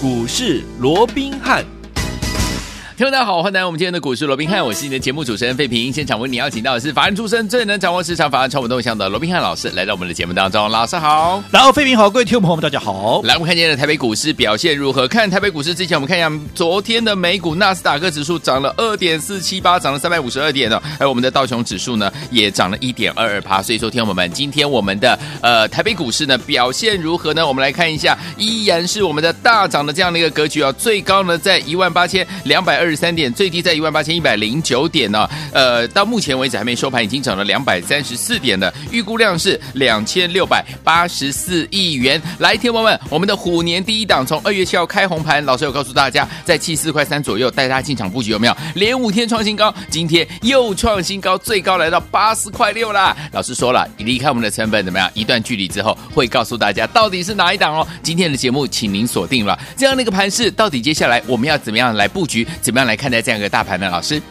股市罗宾汉。听众大家好，欢迎来到我们今天的股市罗宾汉，我是你的节目主持人费平。现场为你邀请到的是法案出身、最能掌握市场法案超稳动向的罗宾汉老师，来到我们的节目当中。老师好，然后费平好，各位听众朋友们大家好。来，我们看今天的台北股市表现如何？看台北股市之前，我们看一下昨天的美股，纳斯达克指数涨了二点四七八，涨了三百五十二点哦。还有我们的道琼指数呢，也涨了一点二二趴。所以说，听众朋友们，今天我们的呃台北股市呢表现如何呢？我们来看一下，依然是我们的大涨的这样的一个格局啊、哦，最高呢在一万八千两百二二十三点，最低在。一万八千一百零九点呢，呃，到目前为止还没收盘，已经涨了两百三十四点了。预估量是两千六百八十四亿元。来，听众们，我们的虎年第一档从二月七号开红盘，老师有告诉大家，在七四块三左右带大家进场布局，有没有？连五天创新高，今天又创新高，最高来到八十块六啦。老师说了，离开我们的成本怎么样？一段距离之后，会告诉大家到底是哪一档哦。今天的节目，请您锁定了这样的一个盘势，到底接下来我们要怎么样来布局？怎么样来看待这样一个大？盘的老师，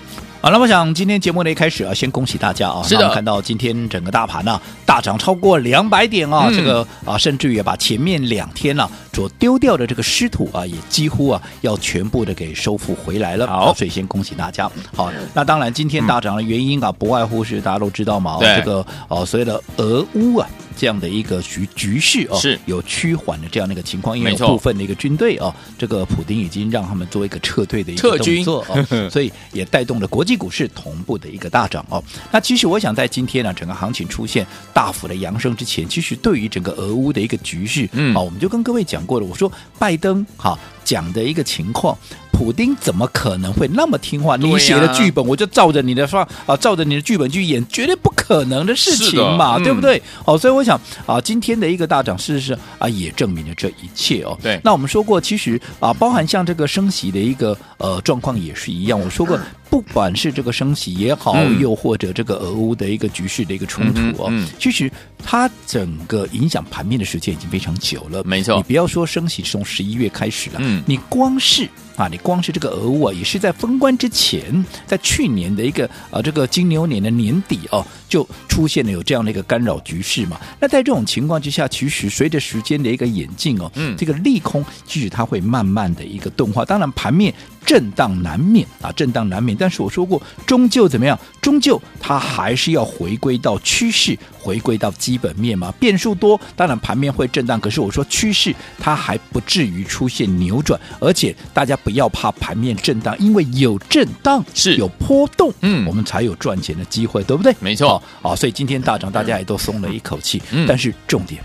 好，那我想今天节目的一开始啊，先恭喜大家啊！是的，看到今天整个大盘呢、啊、大涨超过两百点啊，嗯、这个啊，甚至于把前面两天呢、啊、所丢掉的这个失土啊，也几乎啊要全部的给收复回来了。好，所以先恭喜大家。好，那当然今天大涨的原因啊，不外乎是大家都知道嘛，这个哦，所谓的俄乌啊。这样的一个局局势哦，是有趋缓的这样的一个情况，因为有部分的一个军队哦，这个普丁已经让他们做一个撤退的一个动作哦，所以也带动了国际股市同步的一个大涨哦。那其实我想在今天呢，整个行情出现大幅的扬升之前，其实对于整个俄乌的一个局势，嗯，好，我们就跟各位讲过了，我说拜登哈讲的一个情况。普丁怎么可能会那么听话？你写的剧本，我就照着你的说啊，照着你的剧本去演，绝对不可能的事情嘛，嗯、对不对？哦，所以我想啊，今天的一个大涨，事实上啊，也证明了这一切哦。对，那我们说过，其实啊，包含像这个升息的一个呃状况也是一样。我说过，不管是这个升息也好，嗯、又或者这个俄乌的一个局势的一个冲突哦，嗯嗯、其实它整个影响盘面的时间已经非常久了。没错，你不要说升息从十一月开始了，嗯，你光是。啊，你光是这个俄乌啊，也是在封关之前，在去年的一个呃这个金牛年的年底哦，就出现了有这样的一个干扰局势嘛。那在这种情况之下，其实随着时间的一个演进哦，嗯，这个利空其实它会慢慢的一个钝化。当然盘面。震荡难免啊，震荡难免。但是我说过，终究怎么样？终究它还是要回归到趋势，回归到基本面嘛。变数多，当然盘面会震荡。可是我说趋势，它还不至于出现扭转。而且大家不要怕盘面震荡，因为有震荡是有波动，嗯，我们才有赚钱的机会，对不对？没错啊，所以今天大涨，大家也都松了一口气。嗯，但是重点。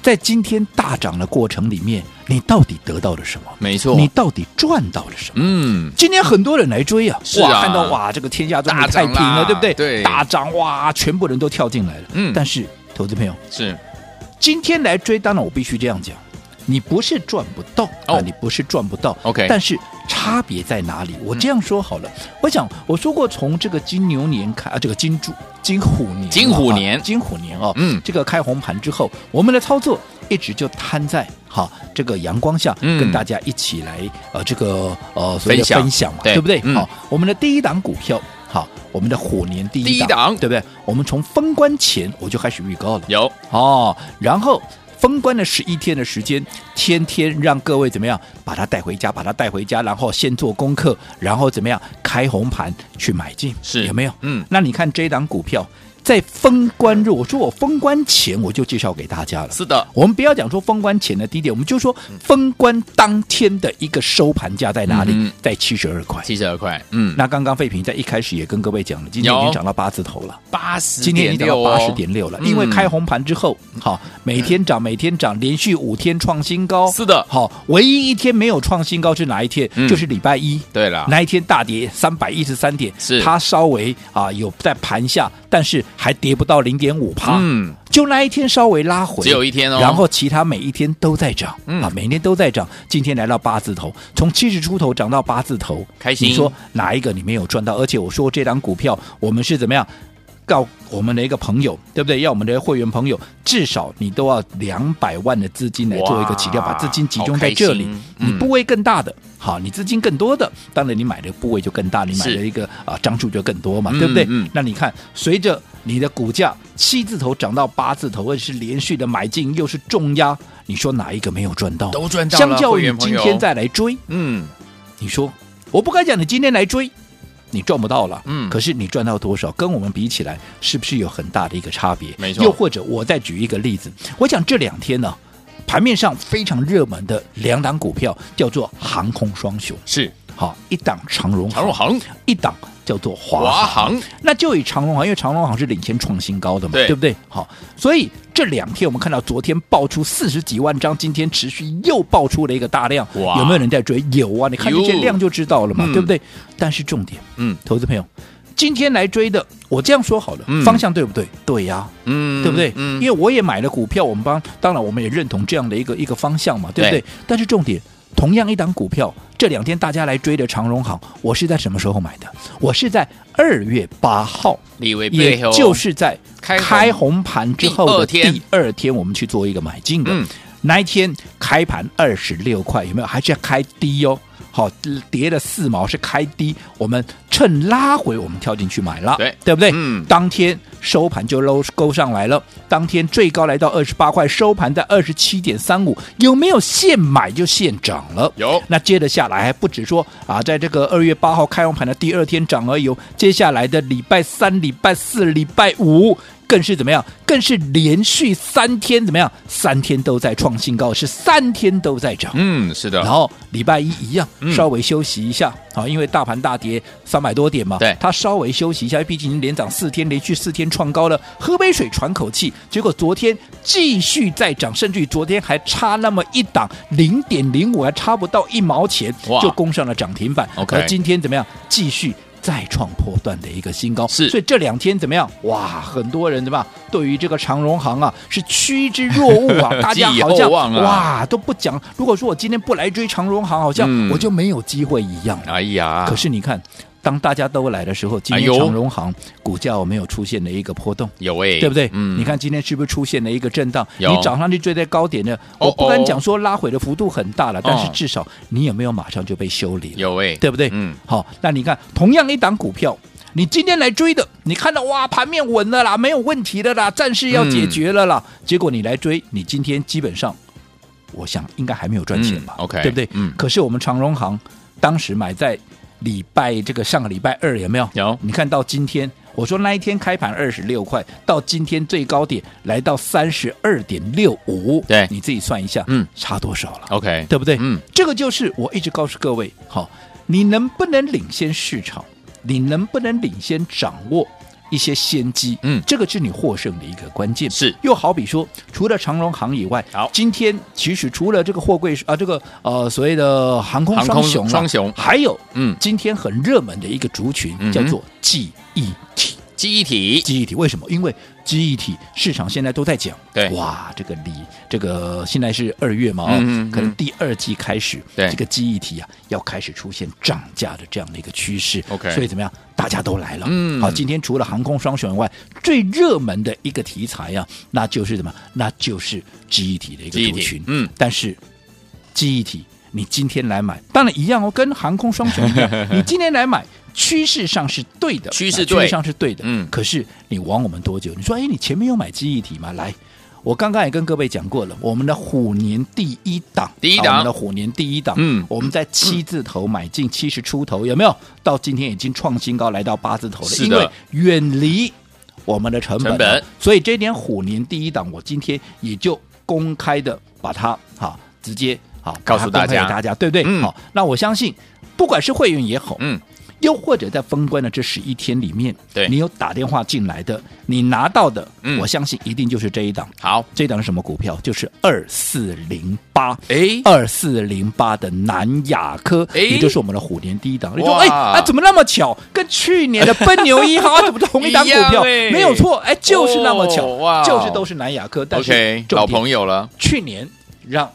在今天大涨的过程里面，你到底得到了什么？没错，你到底赚到了什么？嗯，今天很多人来追啊，是啊，哇，看到哇，这个天下终于太平了，对不对？对，大涨哇，全部人都跳进来了。嗯，但是投资朋友是今天来追，当然我必须这样讲，你不是赚不到啊，你不是赚不到。OK，但是。差别在哪里？我这样说好了，嗯、我想我说过，从这个金牛年开啊，这个金猪金虎年，金虎年，金虎年哦，嗯，这个开红盘之后，我们的操作一直就摊在哈这个阳光下，嗯、跟大家一起来呃这个呃所谓的分享嘛，对，对不对？好、嗯，我们的第一档股票，好，我们的虎年第一档，一档对不对？我们从封关前我就开始预告了，有哦，然后。封关的十一天的时间，天天让各位怎么样把它带回家，把它带回家，然后先做功课，然后怎么样开红盘去买进，是有没有？嗯，那你看这档股票。在封关日，我说我封关前我就介绍给大家了。是的，我们不要讲说封关前的低点，我们就说封关当天的一个收盘价在哪里？嗯、在七十二块。七十二块。嗯，那刚刚费平在一开始也跟各位讲了，今天已经涨到八字头了，八十，今天已经涨到八十点六了。因为开红盘之后，好，每天涨，每天涨，连续五天创新高。是的，好，唯一一天没有创新高是哪一天？嗯、就是礼拜一。对了，那一天大跌三百一十三点，是它稍微啊有在盘下，但是。还跌不到零点五帕，嗯，就那一天稍微拉回，只有一天哦，然后其他每一天都在涨，嗯啊，每天都在涨，今天来到八字头，从七十出头涨到八字头，开心。你说哪一个你没有赚到？而且我说这档股票我们是怎么样告我们的一个朋友，对不对？要我们的会员朋友至少你都要两百万的资金来做一个起跳，把资金集中在这里。嗯、你部位更大的，好，你资金更多的，当然你买的部位就更大，你买的一个啊张数就更多嘛，对不对？嗯嗯、那你看，随着你的股价七字头涨到八字头，或者是连续的买进，又是重压，你说哪一个没有赚到？都赚到了。相较于今天再来追，嗯，你说我不该讲，你今天来追。你赚不到了，嗯，可是你赚到多少？跟我们比起来，是不是有很大的一个差别？没错。又或者，我再举一个例子，我讲这两天呢，盘面上非常热门的两档股票叫做航空双雄，是好一档长荣长荣航，一档叫做华航。那就以长荣航，因为长荣航是领先创新高的嘛，对，对不对？好，所以。这两天我们看到，昨天爆出四十几万张，今天持续又爆出了一个大量，哇有没有人在追？有啊，你看这些量就知道了嘛，嗯、对不对？但是重点，嗯，投资朋友，今天来追的，我这样说好了，嗯、方向对不对？对呀、啊，嗯，对不对？嗯，因为我也买了股票，我们帮，当然我们也认同这样的一个一个方向嘛，对不对？对但是重点，同样一档股票，这两天大家来追的长荣行，我是在什么时候买的？我是在二月八号，也就是在。开红盘之后的第二天，我们去做一个买进的。嗯、那一天开盘二十六块，有没有？还是要开低哦。好，跌了四毛是开低，我们趁拉回，我们跳进去买了，对，对不对？嗯。当天收盘就搂勾上来了，当天最高来到二十八块，收盘在二十七点三五，有没有现买就现涨了？有。那接着下来还不止说啊，在这个二月八号开完盘的第二天涨而已，接下来的礼拜三、礼拜四、礼拜五。更是怎么样？更是连续三天怎么样？三天都在创新高，是三天都在涨。嗯，是的。然后礼拜一一样，稍微休息一下啊，嗯、因为大盘大跌三百多点嘛。对，它稍微休息一下，毕竟连涨四天，连续四天创高了，喝杯水喘口气。结果昨天继续在涨，甚至于昨天还差那么一档零点零五，还差不到一毛钱，就攻上了涨停板。OK，而今天怎么样？继续。再创破段的一个新高，是，所以这两天怎么样？哇，很多人对吧？对于这个长荣行啊，是趋之若鹜啊，大家好像、啊、哇都不讲。如果说我今天不来追长荣行，好像我就没有机会一样。哎呀，可是你看。当大家都来的时候，今天长荣行股价有没有出现了一个波动？有哎，对不对？嗯，你看今天是不是出现了一个震荡？有。你早上去追在高点的，我不敢讲说拉回的幅度很大了，但是至少你有没有马上就被修理？有哎，对不对？嗯。好，那你看同样一档股票，你今天来追的，你看到哇，盘面稳了啦，没有问题的啦，暂时要解决了啦。结果你来追，你今天基本上，我想应该还没有赚钱吧？OK，对不对？嗯。可是我们长荣行当时买在。礼拜这个上个礼拜二有没有？有。你看到今天，我说那一天开盘二十六块，到今天最高点来到三十二点六五。对，你自己算一下，嗯，差多少了？OK，对不对？嗯，这个就是我一直告诉各位，好，你能不能领先市场？你能不能领先掌握？一些先机，嗯，这个是你获胜的一个关键。是，又好比说，除了长荣航以外，好，今天其实除了这个货柜啊，这个呃所谓的航空双雄，双雄，还有，嗯，今天很热门的一个族群叫做记忆体。记忆体，记忆体为什么？因为记忆体市场现在都在讲，对，哇，这个离这个现在是二月嘛，嗯，可能第二季开始，对，这个记忆体啊要开始出现涨价的这样的一个趋势，OK，所以怎么样？大家都来了，嗯，好，今天除了航空双选以外，最热门的一个题材啊，那就是什么？那就是记忆体的一个族群，嗯，但是记忆体你今天来买，当然一样哦，跟航空双雄一样，你今天来买。趋势上是对的，趋势对，趋势上是对的。嗯，可是你玩我们多久？你说，哎，你前面有买记忆体吗？来，我刚刚也跟各位讲过了，我们的虎年第一档，第一档，我们的虎年第一档，嗯，我们在七字头买进七十出头，有没有？到今天已经创新高，来到八字头了。因为远离我们的成本，成本，所以这点虎年第一档，我今天也就公开的把它哈直接好告诉大家，大家对不对？嗯，好，那我相信，不管是会员也好，嗯。又或者在封关的这十一天里面，对你有打电话进来的，你拿到的，嗯，我相信一定就是这一档。好，这一档是什么股票？就是二四零八，哎，二四零八的南亚科，哎，也就是我们的虎年第一档。你说，哎，啊，怎么那么巧？跟去年的奔牛一号怎么同一档股票？没有错，哎，就是那么巧，哇，就是都是南亚科。但是 OK，老朋友了，去年让。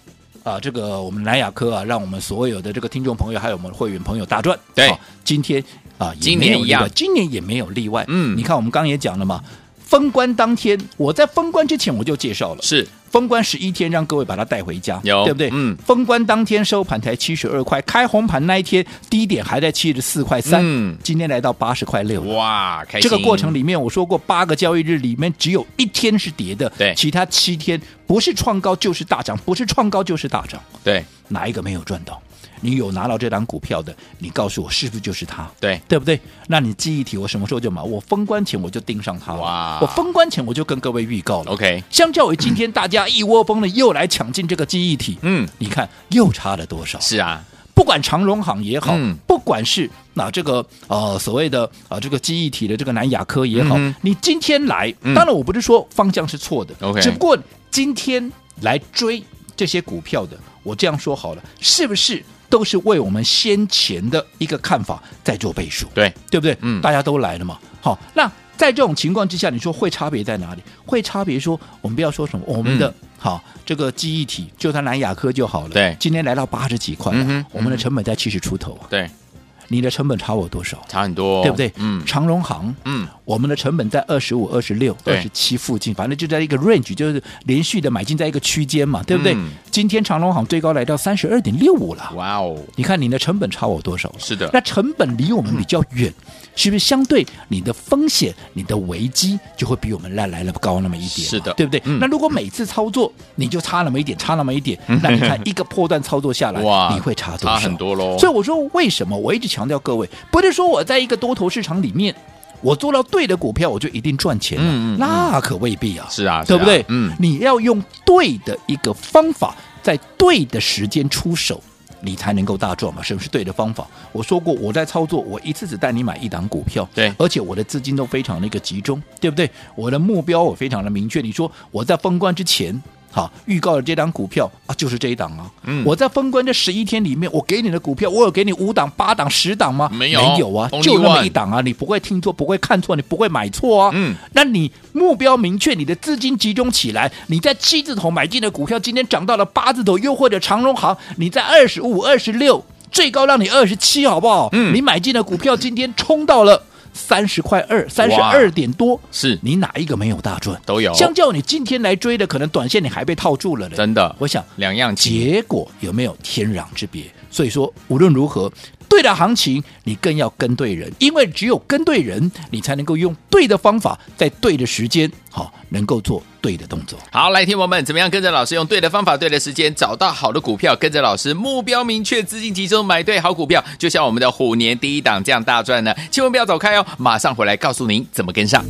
啊，这个我们南亚科啊，让我们所有的这个听众朋友还有我们会员朋友大赚。对，今天啊，今年一样今年也没有例外。嗯你看我们刚刚也讲了嘛，封关当天，我在封关之前我就介绍了，是。封关十一天，让各位把它带回家，有对不对？嗯。封关当天收盘才七十二块，开红盘那一天低点还在七十四块三，嗯。今天来到八十块六。哇，开这个过程里面，我说过八个交易日里面只有一天是跌的，对。其他七天不是创高就是大涨，不是创高就是大涨，对。哪一个没有赚到？你有拿到这档股票的，你告诉我是不是就是它？对对不对？那你记忆体我什么时候就买？我封关前我就盯上它了，哇我封关前我就跟各位预告了。，OK，相较于今天大家一窝蜂的又来抢进这个记忆体，嗯，你看又差了多少？是啊，不管长荣行也好，嗯不管是那、这个呃所谓的啊、呃、这个记忆体的这个南亚科也好，嗯你今天来，嗯当然我不是说方向是错的 OK 只不过今天来追这些股票的，我这样说好了，是不是都是为我们先前的一个看法在做背书？对，对不对？嗯大家都来了嘛。好，那在这种情况之下，你说会差别在哪里？会差别说，我们不要说什么，我们的、嗯好这个记忆体，就算南亚科就好了。对今天来到八十几块了，嗯我们的成本在七十出头啊。对，你的成本差我多少？差很多，对不对？嗯长荣行，嗯，我们的成本在二十五、二十六、二十七附近，反正就在一个 range，就是连续的买进在一个区间嘛，对不对？嗯今天长荣行最高来到三十二点六五了。哇哦，你看你的成本差我多少？是的那成本离我们比较远，是不是相对你的风险、你的危机就会比我们来来了高那么一点？是的对不对？嗯那如果每次操作你就差那么一点，差那么一点，那你看一个破段操作下来，哇你会差多少？差很多喽所以我说，为什么我一直强调各位，不是说我在一个多头市场里面。我做到对的股票，我就一定赚钱了，嗯嗯嗯那可未必啊，是啊，对不对？嗯，你要用对的一个方法，在对的时间出手，你才能够大赚嘛。什么是对的方法？我说过，我在操作，我一次只带你买一档股票，对而且我的资金都非常的一个集中，对不对？我的目标我非常的明确。你说我在封关之前。好，预告的这档股票啊，就是这一档啊。嗯我在封关这十一天里面，我给你的股票，我有给你五档、八档、十档吗？没有没有啊，就那么一档啊。你不会听错，不会看错，你不会买错啊。嗯，那你目标明确，你的资金集中起来，你在七字头买进的股票，今天涨到了八字头，又或者长荣行，你在二十五、二十六，最高让你二十七，好不好？嗯你买进的股票今天冲到了三十块二，三十二点多，是你哪一个没有大赚？都有，相较你今天来追的，可能短线你还被套住了嘞。真的我想两样，结果有没有天壤之别？所以说，无论如何，对的行情你更要跟对人，因为只有跟对人，你才能够用对的方法，在对的时间，好能够做对的动作。好，来，听我们怎么样跟着老师用对的方法、对的时间找到好的股票，跟着老师目标明确、资金集中买对好股票，就像我们的虎年第一档这样大赚呢？千万不要走开哦，马上回来告诉您怎么跟上。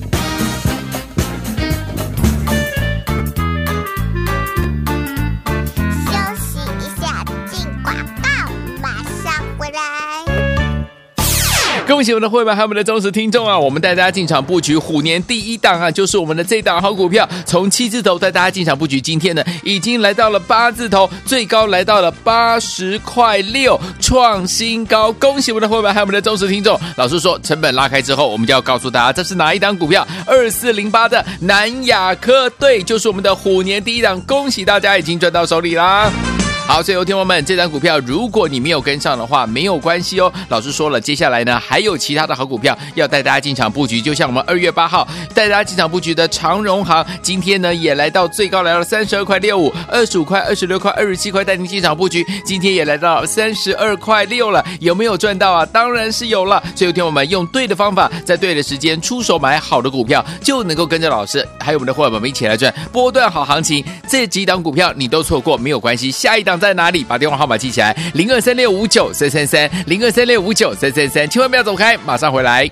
恭喜我们的会员还有我们的忠实听众啊！我们带大家进场布局虎年第一档啊，就是我们的这档好股票，从七字头带大家进场布局，今天呢已经来到了八字头，最高来到了八十块六，创新高！恭喜我们的会员还有我们的忠实听众。老师说，成本拉开之后，我们就要告诉大家这是哪一档股票？二四零八的南亚科，对，就是我们的虎年第一档，恭喜大家已经赚到手里啦！好，所以有听友们，这张股票如果你没有跟上的话，没有关系哦。老师说了，接下来呢还有其他的好股票要带大家进场布局，就像我们二月八号带大家进场布局的长荣行，今天呢也来到最高来到三十二块六五，二十五块、二十六块、二十七块带您进场布局，今天也来到三十二块六了，有没有赚到啊？当然是有了。所以有听友们用对的方法，在对的时间出手买好的股票，就能够跟着老师还有我们的伙伴们一起来赚波段好行情。这几档股票你都错过没有关系，下一档。在哪里？把电话号码记起来：零二三六五九三三三，零二三六五九三三三，千万不要走开，马上回来。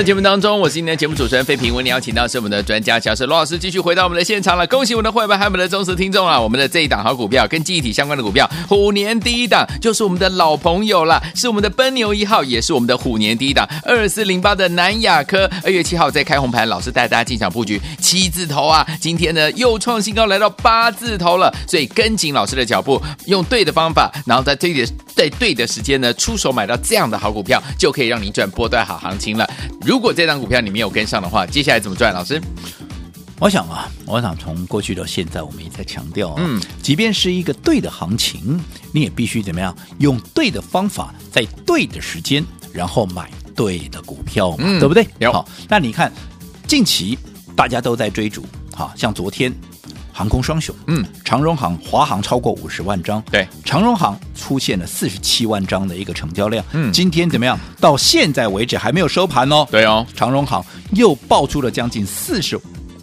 的节目当中，我是今天的节目主持人费平，为你邀请到是我们的专家讲师罗老师，继续回到我们的现场了。恭喜我们的会员还有我们的忠实听众啊！我们的这一档好股票跟记忆体相关的股票，虎年第一档就是我们的老朋友了，是我们的奔牛一号，也是我们的虎年第一档二四零八的南亚科。二月七号在开红盘，老师带大家进场布局七字头啊，今天呢又创新高来到八字头了，所以跟紧老师的脚步，用对的方法，然后在对的在对的时间呢出手买到这样的好股票，就可以让你赚波段好行情了。如果这张股票你没有跟上的话，接下来怎么赚？老师，我想啊，我想从过去到现在，我们也在强调、啊，嗯，即便是一个对的行情，你也必须怎么样，用对的方法，在对的时间，然后买对的股票嘛，嗯、对不对？好，那你看近期大家都在追逐，好像昨天。航空双雄，嗯，长荣航、华航超过五十万张，对，长荣航出现了四十七万张的一个成交量，嗯，今天怎么样？到现在为止还没有收盘哦，对哦，长荣航又爆出了将近四十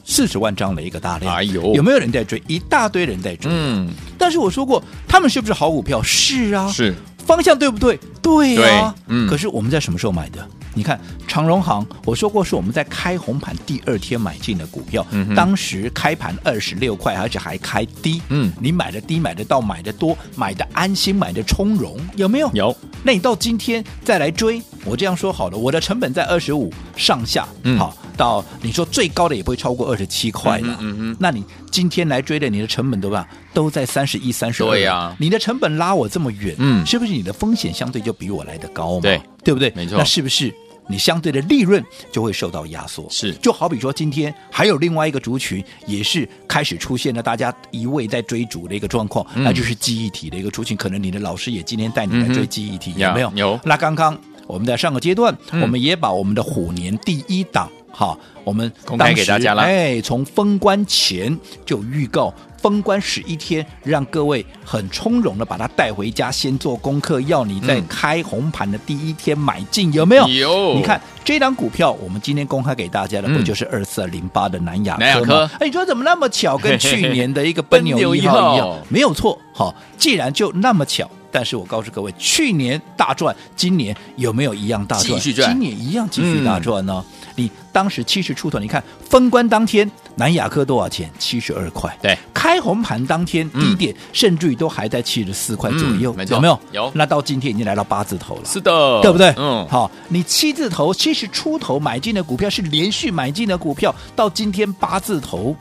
四十万张的一个大量，哎呦，有没有人在追？一大堆人在追，嗯，但是我说过，他们是不是好股票？是啊，是，方向对不对？对啊，对。嗯，可是我们在什么时候买的？你看长荣行，我说过是我们在开红盘第二天买进的股票，嗯、当时开盘二十六块，而且还开低。嗯，你买的低，买的到，买的多，买的安心，买的从容，有没有？有。那你到今天再来追，我这样说好了，我的成本在二十五上下，嗯，好，到你说最高的也不会超过二十七块了。嗯嗯。那你今天来追的，你的成本对吧？都在三十一、三十二。对呀。你的成本拉我这么远，嗯，是不是你的风险相对就比我来的高嘛？对，对不对？没错。那是不是？你相对的利润就会受到压缩，是就好比说今天还有另外一个族群也是开始出现了大家一味在追逐的一个状况，嗯、那就是记忆体的一个族群。可能你的老师也今天带你来追记忆体，嗯、有没有？有。那刚刚我们在上个阶段，嗯、我们也把我们的虎年第一档哈，我们公开给大家了。哎，从封关前就预告。封关十一天，让各位很从容的把它带回家，先做功课。要你在开红盘的第一天买进，嗯、有没有？有。你看这档股票，我们今天公开给大家的，不就是二四零八的南亚科吗？哎，你说怎么那么巧，跟 去年的一个奔牛一号一样？没有错。好，既然就那么巧，但是我告诉各位，去年大赚，今年有没有一样大赚？继续赚。今年一样继续大赚呢？嗯、你当时七十出头，你看封关当天。南亚科多少钱？七十二块。对，开红盘当天低点，嗯、甚至于都还在七十四块左右，嗯、有没有？有。那到今天已经来到八字头了。是的，对不对？嗯。好，你七字头七十出头买进的股票是连续买进的股票，到今天八字头，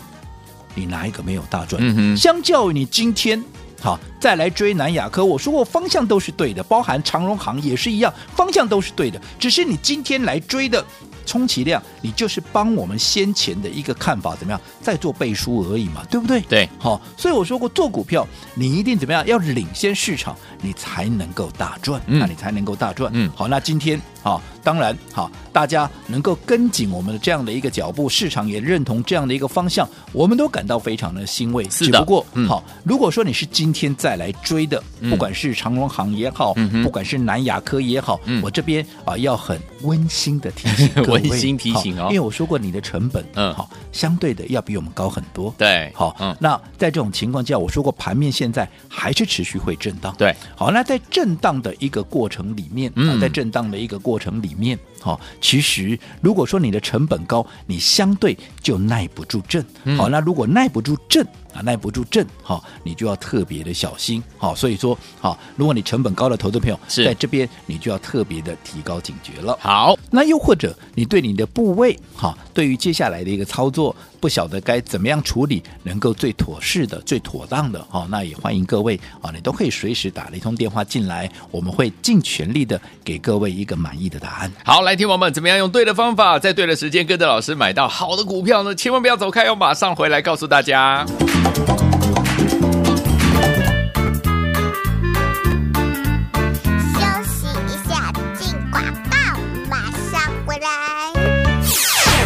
你哪一个没有大赚？嗯哼。相较于你今天，好再来追南亚科，我说过方向都是对的，包含长荣行也是一样，方向都是对的，只是你今天来追的。充其量，你就是帮我们先前的一个看法怎么样，再做背书而已嘛，对不对？对，好，所以我说过，做股票你一定怎么样，要领先市场，你才能够大赚，嗯、那你才能够大赚。嗯，好，那今天啊，当然好，大家能够跟紧我们的这样的一个脚步，市场也认同这样的一个方向，我们都感到非常的欣慰。是的，只不过、嗯、好，如果说你是今天再来追的，嗯、不管是长荣行也好，嗯、不管是南亚科也好，嗯、我这边啊要很温馨的提醒各位。温馨提醒哦，因为我说过你的成本，嗯，好，相对的要比我们高很多，对，好，嗯，那在这种情况下，我说过盘面现在还是持续会震荡，对，好，那在震荡的一个过程里面，嗯，在震荡的一个过程里面，好，其实如果说你的成本高，你相对就耐不住震，好，那如果耐不住震。啊，耐不住震，好，你就要特别的小心，好，所以说，好，如果你成本高的投资朋友是在这边，你就要特别的提高警觉了。好，那又或者你对你的部位，哈，对于接下来的一个操作，不晓得该怎么样处理，能够最妥适的、最妥当的，好，那也欢迎各位啊，你都可以随时打了一通电话进来，我们会尽全力的给各位一个满意的答案。好，来，听我们怎么样用对的方法，在对的时间跟着老师买到好的股票呢？千万不要走开，要马上回来告诉大家。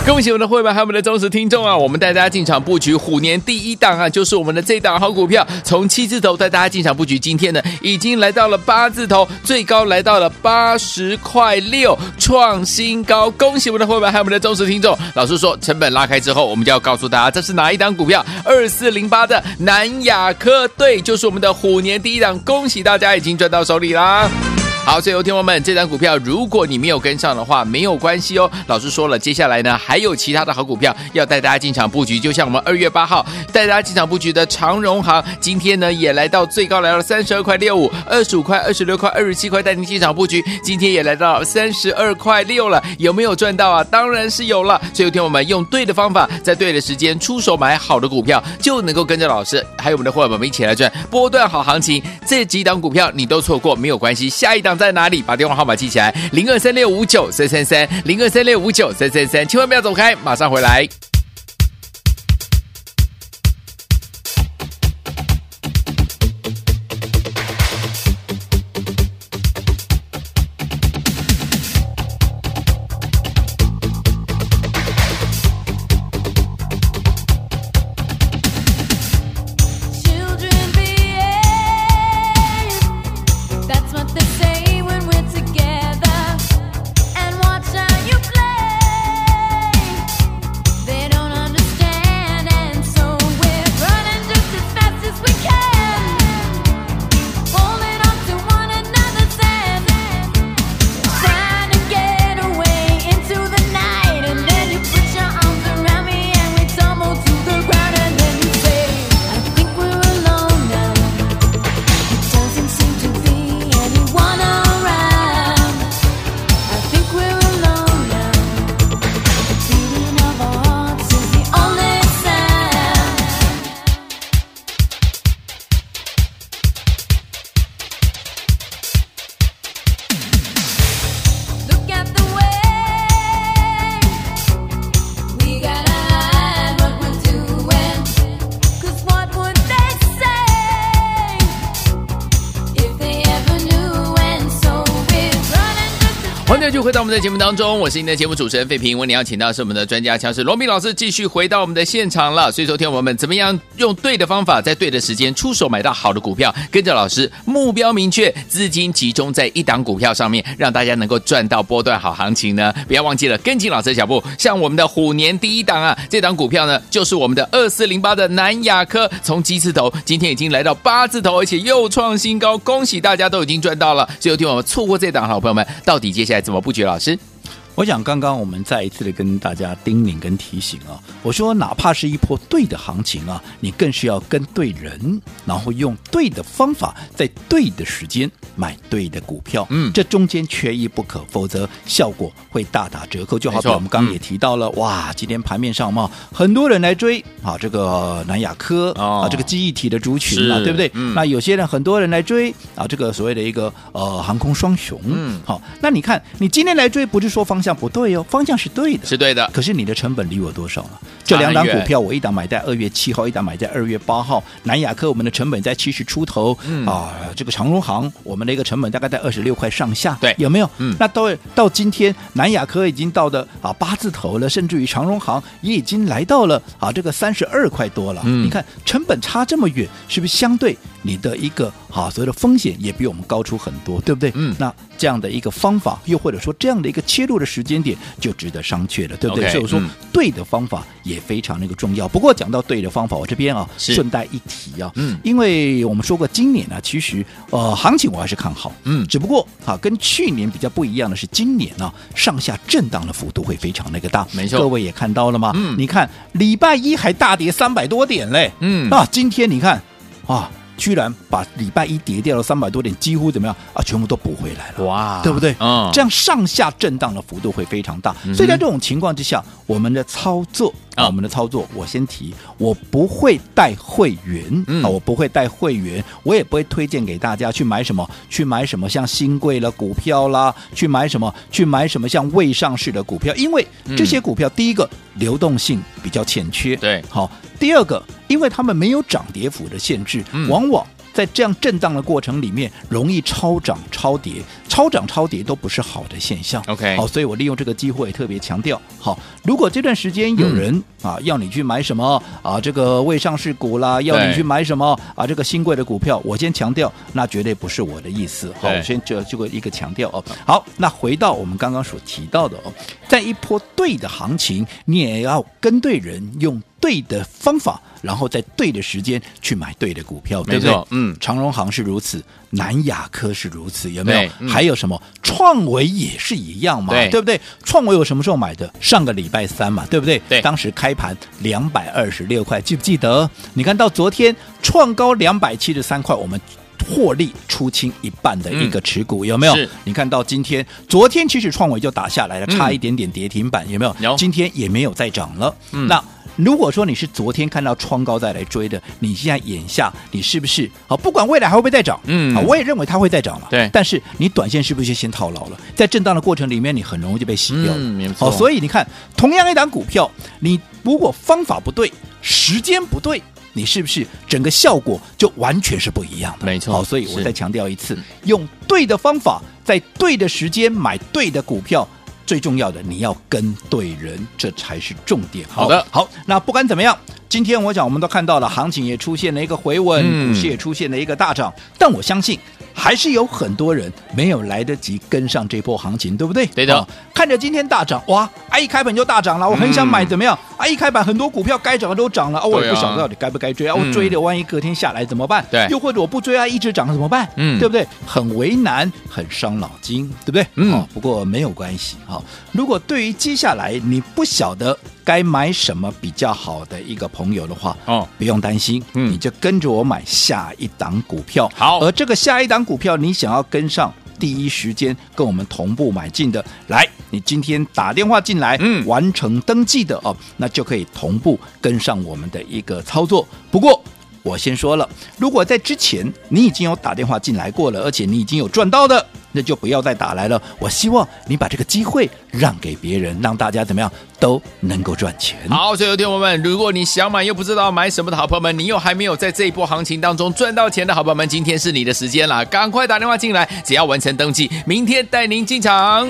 恭喜我们的会员还有我们的忠实听众啊！我们带大家进场布局虎年第一档啊，就是我们的这档好股票，从七字头带大家进场布局，今天呢已经来到了八字头，最高来到了八十块六，创新高！恭喜我们的会员还有我们的忠实听众。老师说，成本拉开之后，我们就要告诉大家这是哪一档股票？二四零八的南亚科，对，就是我们的虎年第一档，恭喜大家已经赚到手里啦！好，所以有听友们，这张股票如果你没有跟上的话，没有关系哦。老师说了，接下来呢还有其他的好股票要带大家进场布局，就像我们二月八号带大家进场布局的长荣行，今天呢也来到最高来到三十二块六五，二十五块、二十六块、二十七块带您进场布局，今天也来到三十二块六了，有没有赚到啊？当然是有了。所以有听友们用对的方法，在对的时间出手买好的股票，就能够跟着老师还有我们的伙伴们一起来赚波段好行情。这几档股票你都错过没有关系，下一档。在哪里？把电话号码记起来，零二三六五九三三三，零二三六五九三三三，千万不要走开，马上回来。们的节目当中，我是您的节目主持人费平。为您邀请到是我们的专家强势罗宾老师，继续回到我们的现场了。所以，说，听我们怎么样用对的方法，在对的时间出手买到好的股票，跟着老师，目标明确，资金集中在一档股票上面，让大家能够赚到波段好行情呢？不要忘记了跟紧老师的脚步。像我们的虎年第一档啊，这档股票呢，就是我们的二四零八的南亚科，从鸡字头今天已经来到八字头，而且又创新高，恭喜大家都已经赚到了。所以，听我们错过这档好朋友们，到底接下来怎么？布局老师，是。我想刚刚我们再一次的跟大家叮咛跟提醒啊，我说哪怕是一波对的行情啊，你更是要跟对人，然后用对的方法，在对的时间买对的股票，嗯，这中间缺一不可，否则效果会大打折扣。就好比我们刚刚也提到了，嗯、哇，今天盘面上嘛，很多人来追啊，这个南亚科、哦、啊，这个记忆体的族群啊，对不对？嗯、那有些人很多人来追啊，这个所谓的一个呃航空双雄，嗯，好，那你看你今天来追，不是说方向不对哦，方向是对的，是对的。可是你的成本离我多少了？这两档股票，我一档买在二月七号，一档买在二月八号。南亚科我们的成本在七十出头，嗯啊，这个长荣行我们的一个成本大概在二十六块上下，对，有没有？嗯，那到到今天，南亚科已经到的啊八字头了，甚至于长荣行也已经来到了啊这个三十二块多了。嗯，你看成本差这么远，是不是相对你的一个啊所谓的风险也比我们高出很多，对不对？嗯，那这样的一个方法，又或者说这样的一个切入的时间点，就值得商榷了，对不对？Okay, 所以我说、嗯、对的方法也。非常那个重要。不过讲到对的方法，我这边啊顺带一提啊，嗯，因为我们说过今年呢、啊，其实呃行情我还是看好，嗯，只不过啊跟去年比较不一样的是，今年呢、啊、上下震荡的幅度会非常那个大，没错，各位也看到了吗？嗯，你看礼拜一还大跌三百多点嘞，嗯啊，今天你看啊。居然把礼拜一跌掉了三百多点，几乎怎么样？啊？全部都补回来了，哇，对不对？嗯，这样上下震荡的幅度会非常大，嗯、所以在这种情况之下，我们的操作啊，我们的操作，我先提，我不会带会员、嗯、啊，我不会带会员，我也不会推荐给大家去买什么，去买什么像新贵了股票啦，去买什么，去买什么像未上市的股票，因为这些股票，嗯、第一个流动性比较欠缺，对，好。第二个，因为他们没有涨跌幅的限制，嗯、往往在这样震荡的过程里面，容易超涨超跌，超涨超跌都不是好的现象。OK，好，所以我利用这个机会特别强调，好，如果这段时间有人、嗯、啊要你去买什么啊这个未上市股啦，要你去买什么啊这个新贵的股票，我先强调，那绝对不是我的意思。好，我先这这个一个强调哦。好，那回到我们刚刚所提到的哦，在一波对的行情，你也要跟对人用。对的方法，然后在对的时间去买对的股票，对不对？嗯，长荣行是如此，南亚科是如此，有没有？还还有什么创维也是一样嘛，对对不对？创维我什么时候买的？上个礼拜三嘛，对不对？对当时开盘两百二十六块，记不记得？你看到昨天创高两百七十三块，我们。获利出清一半的一个持股、嗯、有没有？你看到今天、昨天其实创维就打下来了，差一点点跌停板，嗯、有没有？有。今天也没有再涨了。嗯、那如果说你是昨天看到创高再来追的，你现在眼下你是不是？好，不管未来还会不会再涨，嗯，好，我也认为它会再涨了。对。但是你短线是不是就先套牢了？在震荡的过程里面，你很容易就被洗掉了。嗯，没错。好，所以你看，同样一档股票，你如果方法不对，时间不对。你是不是整个效果就完全是不一样的？没错，好，所以我再强调一次，用对的方法，在对的时间买对的股票，最重要的你要跟对人，这才是重点。好的，好，那不管怎么样，今天我想我们都看到了，行情也出现了一个回稳，嗯、股市也出现了一个大涨，但我相信。还是有很多人没有来得及跟上这波行情，对不对？对的。哦、看着今天大涨，哇！啊，一开盘就大涨了，我很想买，怎么样？嗯、啊，一开盘很多股票该涨的都涨了，啊，我也不晓得到底该不该追啊。我追的，万一隔天下来怎么办？对。又或者我不追啊，一直涨了怎么办？嗯，对不对？很为难，很伤脑筋，对不对？嗯、哦。不过没有关系哈。如果对于接下来你不晓得该买什么比较好的一个朋友的话，哦，不用担心，嗯，你就跟着我买下一档股票。好，而这个下一档股票，你想要。跟上第一时间跟我们同步买进的，来，你今天打电话进来，嗯，完成登记的哦，那就可以同步跟上我们的一个操作。不过我先说了，如果在之前你已经有打电话进来过了，而且你已经有赚到的。那就不要再打来了。我希望你把这个机会让给别人，让大家怎么样都能够赚钱。好，所以有听友们，如果你想买又不知道买什么的好朋友们，你又还没有在这一波行情当中赚到钱的好朋友们，今天是你的时间了，赶快打电话进来，只要完成登记，明天带您进场。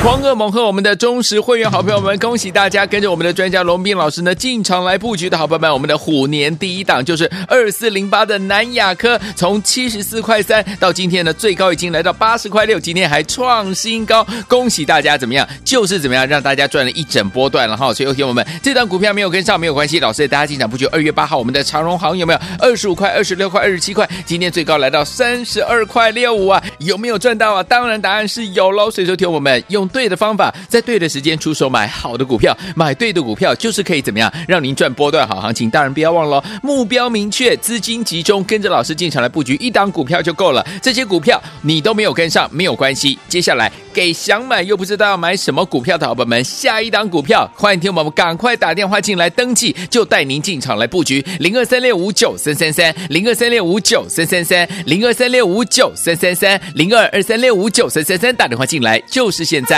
狂贺猛贺我们的忠实会员好朋友们，恭喜大家跟着我们的专家龙斌老师呢进场来布局的好朋友们，我们的虎年第一档就是二四零八的南亚科，从七十四块三到今天呢最高已经来到八十块六，今天还创新高，恭喜大家怎么样？就是怎么样让大家赚了一整波段了哈。所以有听我们这档股票没有跟上没有关系，老师带大家进场布局二月八号我们的长荣航有没有二十五块、二十六块、二十七块？今天最高来到三十二块六五啊，有没有赚到啊？当然答案是有喽。所以说听我们用。对的方法，在对的时间出手买好的股票，买对的股票就是可以怎么样让您赚波段好行情。当然不要忘了目标明确，资金集中，跟着老师进场来布局一档股票就够了。这些股票你都没有跟上，没有关系。接下来给想买又不知道要买什么股票的好朋友们，下一档股票，欢迎听我们赶快打电话进来登记，就带您进场来布局零二三六五九三三三零二三六五九三三三零二三六五九三三三零二二三六五九三三三打电话进来就是现在。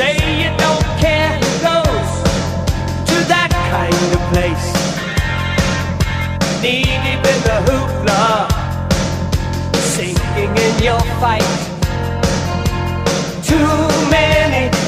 say you don't care who goes to that kind of place. Knee deep in the hoopla, sinking in your fight. Too many.